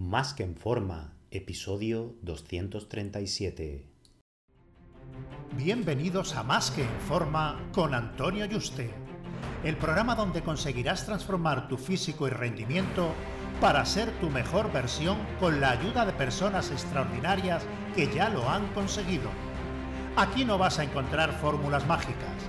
Más que en forma, episodio 237. Bienvenidos a Más que en forma con Antonio Yuste, el programa donde conseguirás transformar tu físico y rendimiento para ser tu mejor versión con la ayuda de personas extraordinarias que ya lo han conseguido. Aquí no vas a encontrar fórmulas mágicas,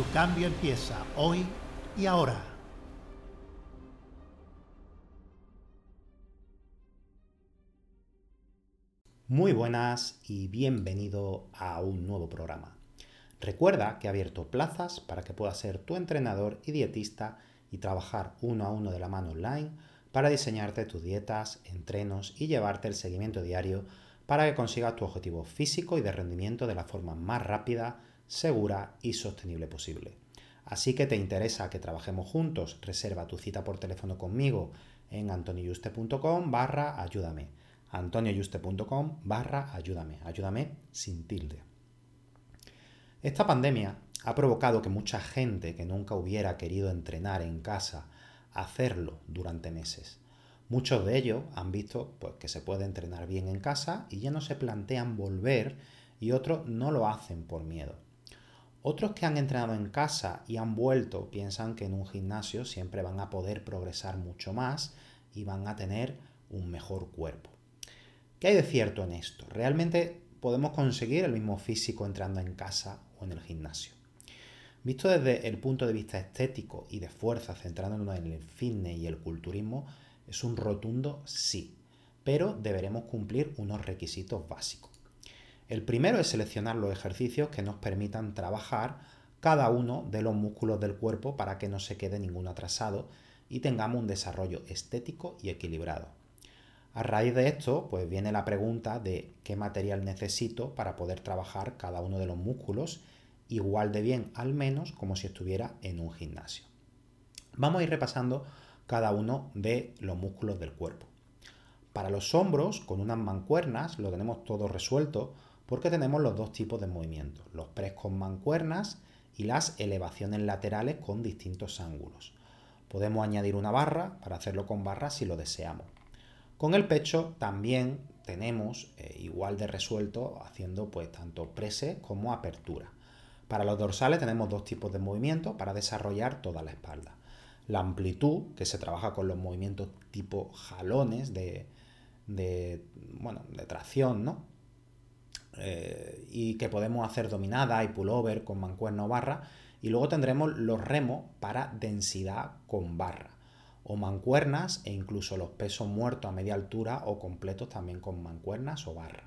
Tu cambio empieza hoy y ahora. Muy buenas y bienvenido a un nuevo programa. Recuerda que he abierto plazas para que puedas ser tu entrenador y dietista y trabajar uno a uno de la mano online para diseñarte tus dietas, entrenos y llevarte el seguimiento diario para que consigas tu objetivo físico y de rendimiento de la forma más rápida, segura y sostenible posible. Así que te interesa que trabajemos juntos, reserva tu cita por teléfono conmigo en antoniuste.com barra ayúdame antonioyuste.com barra ayúdame, ayúdame sin tilde. Esta pandemia ha provocado que mucha gente que nunca hubiera querido entrenar en casa, hacerlo durante meses. Muchos de ellos han visto pues, que se puede entrenar bien en casa y ya no se plantean volver y otros no lo hacen por miedo. Otros que han entrenado en casa y han vuelto piensan que en un gimnasio siempre van a poder progresar mucho más y van a tener un mejor cuerpo. ¿Qué hay de cierto en esto? ¿Realmente podemos conseguir el mismo físico entrando en casa o en el gimnasio? Visto desde el punto de vista estético y de fuerza, centrándonos en el fitness y el culturismo, es un rotundo sí, pero deberemos cumplir unos requisitos básicos. El primero es seleccionar los ejercicios que nos permitan trabajar cada uno de los músculos del cuerpo para que no se quede ninguno atrasado y tengamos un desarrollo estético y equilibrado. A raíz de esto, pues viene la pregunta de qué material necesito para poder trabajar cada uno de los músculos igual de bien, al menos como si estuviera en un gimnasio. Vamos a ir repasando cada uno de los músculos del cuerpo. Para los hombros, con unas mancuernas, lo tenemos todo resuelto porque tenemos los dos tipos de movimientos, los press con mancuernas y las elevaciones laterales con distintos ángulos. Podemos añadir una barra para hacerlo con barra si lo deseamos. Con el pecho también tenemos eh, igual de resuelto haciendo pues tanto prese como apertura. Para los dorsales tenemos dos tipos de movimientos para desarrollar toda la espalda. La amplitud, que se trabaja con los movimientos tipo jalones de, bueno, de tracción, ¿no? Eh, y que podemos hacer dominada y pullover con mancuerna o barra. Y luego tendremos los remos para densidad con barra o mancuernas e incluso los pesos muertos a media altura o completos también con mancuernas o barra.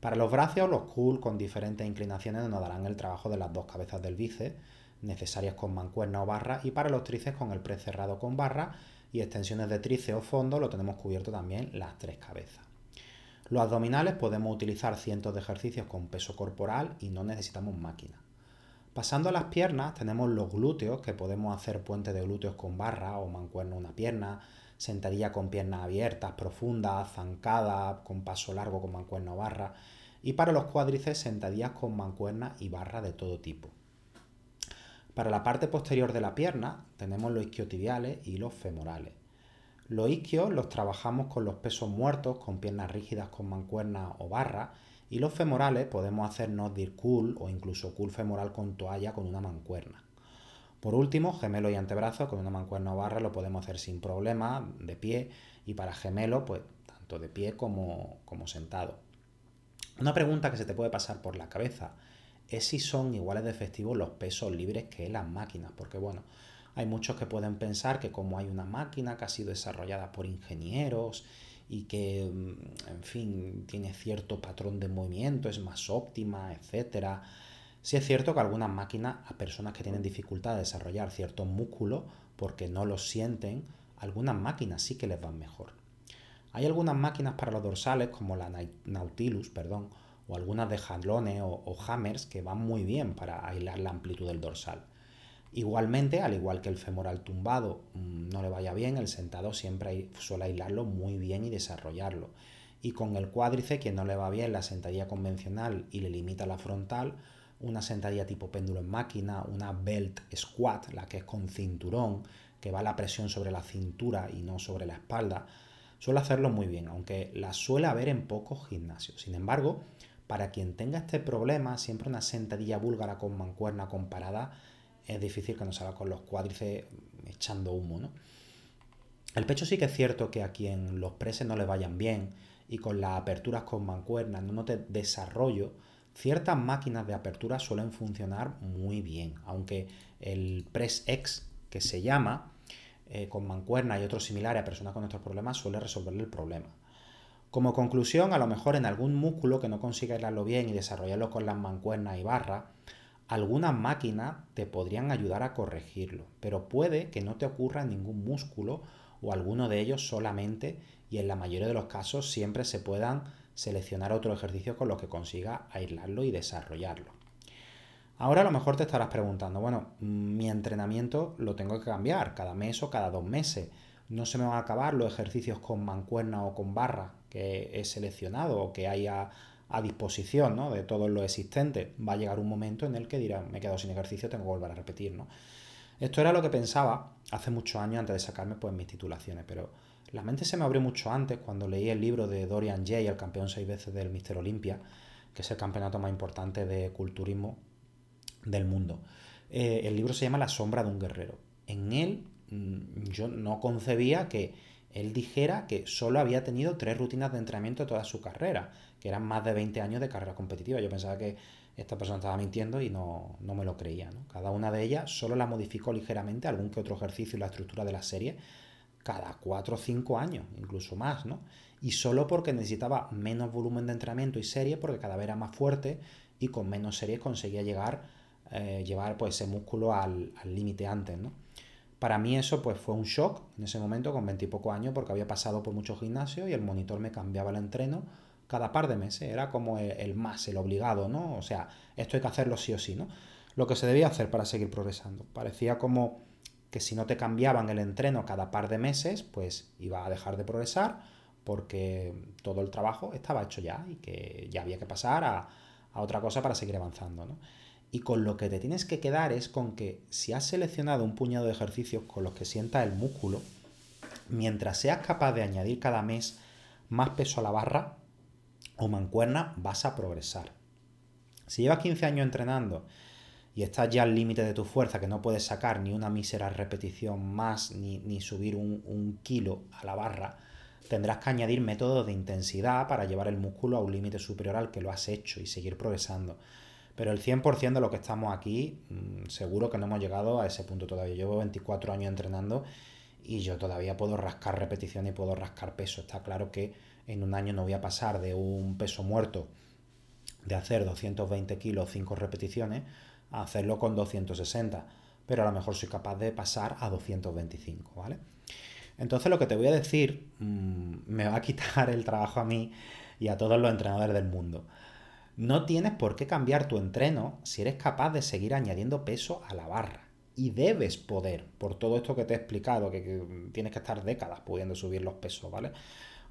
Para los brazos, los cool con diferentes inclinaciones nos darán el trabajo de las dos cabezas del bíceps, necesarias con mancuerna o barra, y para los tríceps con el pre cerrado con barra y extensiones de tríceps o fondo lo tenemos cubierto también las tres cabezas. Los abdominales podemos utilizar cientos de ejercicios con peso corporal y no necesitamos máquina. Pasando a las piernas tenemos los glúteos, que podemos hacer puente de glúteos con barra o mancuerna una pierna, sentadilla con piernas abiertas, profundas, zancada, con paso largo con mancuerna o barra. Y para los cuádriceps, sentadillas con mancuerna y barra de todo tipo. Para la parte posterior de la pierna tenemos los isquiotibiales y los femorales. Los isquios los trabajamos con los pesos muertos, con piernas rígidas con mancuerna o barra y los femorales podemos hacernos cool o incluso cool femoral con toalla con una mancuerna. Por último, gemelo y antebrazo con una mancuerna o barra lo podemos hacer sin problema, de pie, y para gemelo, pues tanto de pie como, como sentado. Una pregunta que se te puede pasar por la cabeza es si son iguales de efectivos los pesos libres que las máquinas, porque bueno, hay muchos que pueden pensar que como hay una máquina que ha sido desarrollada por ingenieros y que, mm, en fin, tiene cierto patrón de movimiento, es más óptima, etc. Sí es cierto que algunas máquinas, a personas que tienen dificultad de desarrollar ciertos músculos porque no los sienten, algunas máquinas sí que les van mejor. Hay algunas máquinas para los dorsales, como la Nautilus, perdón, o algunas de jalones o, hammers que van muy bien para aislar la amplitud del dorsal. Igualmente, al igual que el femoral tumbado mm, no le vaya bien, el sentado siempre suele aislarlo muy bien y desarrollarlo. Y con el cuádriceps, que no le va bien la sentadilla convencional y le limita la frontal, una sentadilla tipo péndulo en máquina, una belt squat, la que es con cinturón, que va la presión sobre la cintura y no sobre la espalda, suele hacerlo muy bien, aunque la suele haber en pocos gimnasios. Sin embargo, para quien tenga este problema, siempre una sentadilla búlgara con mancuerna comparada es difícil que nos salga con los cuádriceps echando humo, ¿no? El pecho sí que es cierto que a quien los preses no le vayan bien y con las aperturas con mancuerna no note desarrollo, ciertas máquinas de apertura suelen funcionar muy bien, aunque el Press X, que se llama, eh, con mancuerna y otros similares a personas con estos problemas, suele resolverle el problema. Como conclusión, a lo mejor en algún músculo que no consiga hilarlo bien y desarrollarlo con las mancuernas y barras, algunas máquinas te podrían ayudar a corregirlo, pero puede que no te ocurra ningún músculo o alguno de ellos solamente y en la mayoría de los casos siempre se puedan seleccionar otro ejercicio con lo que consiga aislarlo y desarrollarlo. Ahora a lo mejor te estarás preguntando, bueno, mi entrenamiento lo tengo que cambiar cada mes o cada dos meses. No se me van a acabar los ejercicios con mancuerna o con barra que he seleccionado o que haya a disposición ¿no? de todo lo existente. Va a llegar un momento en el que dirán, me he quedado sin ejercicio, tengo que volver a repetir. ¿no? Esto era lo que pensaba hace muchos años antes de sacarme pues, mis titulaciones, pero la mente se me abrió mucho antes cuando leí el libro de Dorian Jay, el campeón seis veces del Mister Olympia, que es el campeonato más importante de culturismo del mundo. Eh, el libro se llama La sombra de un guerrero. En él mm, yo no concebía que él dijera que solo había tenido tres rutinas de entrenamiento toda su carrera, que eran más de 20 años de carrera competitiva. Yo pensaba que esta persona estaba mintiendo y no, me lo creía. Cada una de ellas solo la modificó ligeramente, algún que otro ejercicio y la estructura de la serie, cada 4 o 5 años, incluso más, ¿no? Y solo porque necesitaba menos volumen de entrenamiento y serie, porque cada vez era más fuerte y con menos series conseguía llegar, eh, llevar pues, ese músculo al límite antes, ¿no? Para mí eso pues fue un shock en ese momento con 20 y poco años porque había pasado por muchos gimnasios y el monitor me cambiaba el entreno cada par de meses, era como el, más, el obligado, ¿no? O sea, esto hay que hacerlo sí o sí, ¿no? Lo que se debía hacer para seguir progresando. Parecía como que si no te cambiaban el entreno cada par de meses, pues iba a dejar de progresar porque todo el trabajo estaba hecho ya y que ya había que pasar a, a otra cosa para seguir avanzando, ¿no? Y con lo que te tienes que quedar es con que si has seleccionado un puñado de ejercicios con los que sientas el músculo, mientras seas capaz de añadir cada mes más peso a la barra o mancuerna, vas a progresar. Si llevas 15 años entrenando y estás ya al límite de tu fuerza, que no puedes sacar ni una mísera repetición más ni, subir un, un kilo a la barra, tendrás que añadir métodos de intensidad para llevar el músculo a un límite superior al que lo has hecho y seguir progresando. Pero el 100% de lo que estamos aquí, mm, seguro que no hemos llegado a ese punto todavía. Llevo 24 años entrenando y yo todavía puedo rascar repetición y puedo rascar peso. Está claro que en un año no voy a pasar de un peso muerto de hacer 220 kilos 5 repeticiones a hacerlo con 260. Pero a lo mejor soy capaz de pasar a 225, ¿vale? Entonces lo que te voy a decir mm, me va a quitar el trabajo a mí y a todos los entrenadores del mundo. No tienes por qué cambiar tu entreno si eres capaz de seguir añadiendo peso a la barra. Y debes poder, por todo esto que te he explicado, que, tienes que estar décadas pudiendo subir los pesos, ¿vale?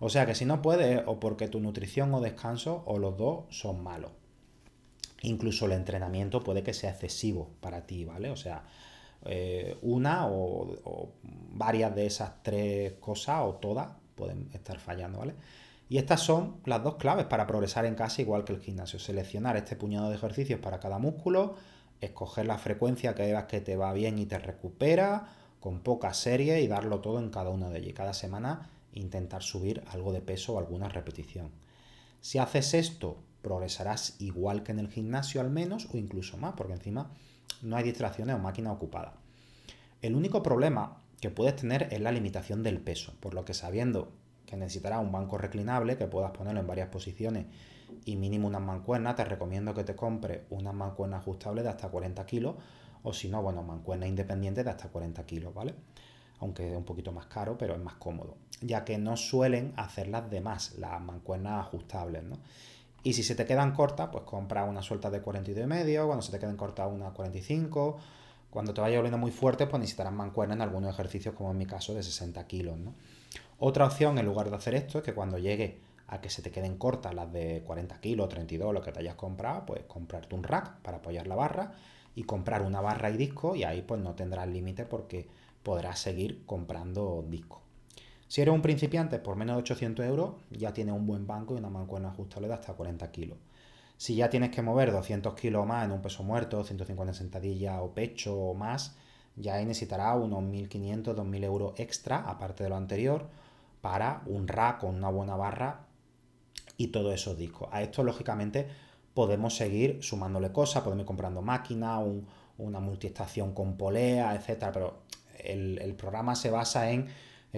O sea que si no puedes, o porque tu nutrición o descanso, o los dos son malos. Incluso el entrenamiento puede que sea excesivo para ti, ¿vale? O sea, eh, una o, o, varias de esas tres cosas, o todas, pueden estar fallando, ¿vale? Y estas son las dos claves para progresar en casa igual que el gimnasio. Seleccionar este puñado de ejercicios para cada músculo, escoger la frecuencia que veas que te va bien y te recupera, con poca serie y darlo todo en cada uno de ellos. cada semana intentar subir algo de peso o alguna repetición. Si haces esto, progresarás igual que en el gimnasio al menos o incluso más, porque encima no hay distracciones o máquina ocupada. El único problema que puedes tener es la limitación del peso, por lo que sabiendo que necesitarás un banco reclinable que puedas ponerlo en varias posiciones y mínimo unas mancuernas, te recomiendo que te compres una mancuerna ajustable de hasta 40 kilos o si no, bueno, mancuerna independiente de hasta 40 kilos, ¿vale? aunque es un poquito más caro, pero es más cómodo, ya que no suelen hacer las demás, las mancuernas ajustables, ¿no? Y si se te quedan cortas, pues compra una suelta de 42 y medio, cuando se te queden cortas una 45, cuando te vaya volviendo muy fuerte, pues necesitarás mancuernas en algunos ejercicios, como en mi caso, de 60 kilos, ¿no? Otra opción, en lugar de hacer esto, es que cuando llegue a que se te queden cortas las de 40 kilos, 32, lo que te hayas comprado, pues comprarte un rack para apoyar la barra y comprar una barra y disco y ahí pues no tendrás límite porque podrás seguir comprando discos. Si eres un principiante por menos de 800 euros, ya tienes un buen banco y una mancuerna ajustable de hasta 40 kilos. Si ya tienes que mover 200 kilos más en un peso muerto, 150 sentadillas o pecho o más, ya ahí necesitarás unos 1.500, 2.000 euros extra, aparte de lo anterior, para un rack con una buena barra y todos esos discos. A esto, lógicamente, podemos seguir sumándole cosas, podemos ir comprando máquinas, una multiestación con polea, etcétera, pero el, programa se basa en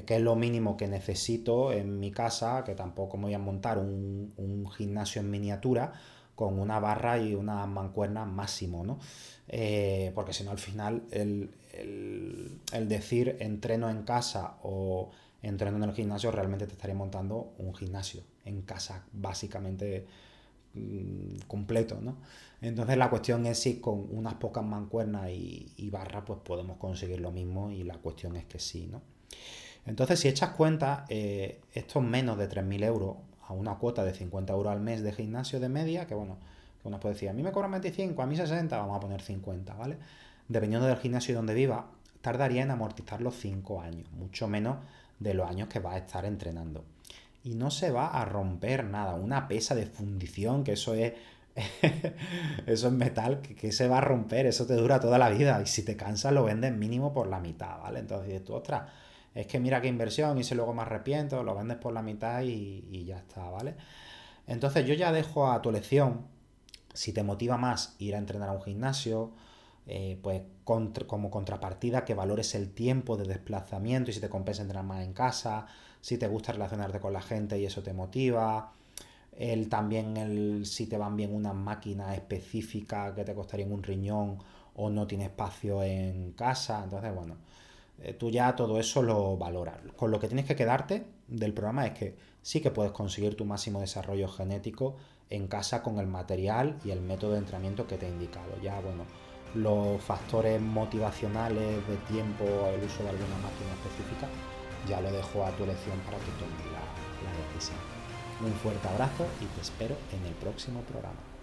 que es lo mínimo que necesito en mi casa, que tampoco me voy a montar un, gimnasio en miniatura con una barra y una mancuerna máximo, ¿no? Eh, porque si no, al final el, el, decir entreno en casa o entreno en el gimnasio realmente te estaría montando un gimnasio en casa, básicamente Mm, completo, ¿no? Entonces la cuestión es si con unas pocas mancuernas y, barras pues podemos conseguir lo mismo y la cuestión es que sí, ¿no? Entonces si echas cuenta, eh, estos menos de 3.000 euros a una cuota de 50 euros al mes de gimnasio de media, que bueno, uno puede decir, a mí me cobran 25, a mí 60, vamos a poner 50, ¿vale? Dependiendo del gimnasio donde viva, tardaría en amortizar los 5 años, mucho menos de los años que va a estar entrenando y no se va a romper nada. Una pesa de fundición, que eso es. eso es metal, que, se va a romper, eso te dura toda la vida. Y si te cansas, lo vendes mínimo por la mitad, ¿vale? Entonces dices tú, ostras, es que mira qué inversión, y si luego me arrepiento, lo vendes por la mitad y, ya está, ¿vale? Entonces yo ya dejo a tu elección, si te motiva más ir a entrenar a un gimnasio, eh, pues como contrapartida que valores el tiempo de desplazamiento y si te compensa entrenar más en casa, si te gusta relacionarte con la gente y eso te motiva. El, también el, si te van bien una máquina específica que te costaría en un riñón o no tiene espacio en casa. Entonces, bueno, eh, tú ya todo eso lo valoras. Con lo que tienes que quedarte del programa es que sí que puedes conseguir tu máximo desarrollo genético en casa con el material y el método de entrenamiento que te he indicado. Ya, bueno, los factores motivacionales de tiempo, el uso de alguna máquina específica, ya lo dejo a tu elección para que tomes la decisión. Un fuerte abrazo y te espero en el próximo programa.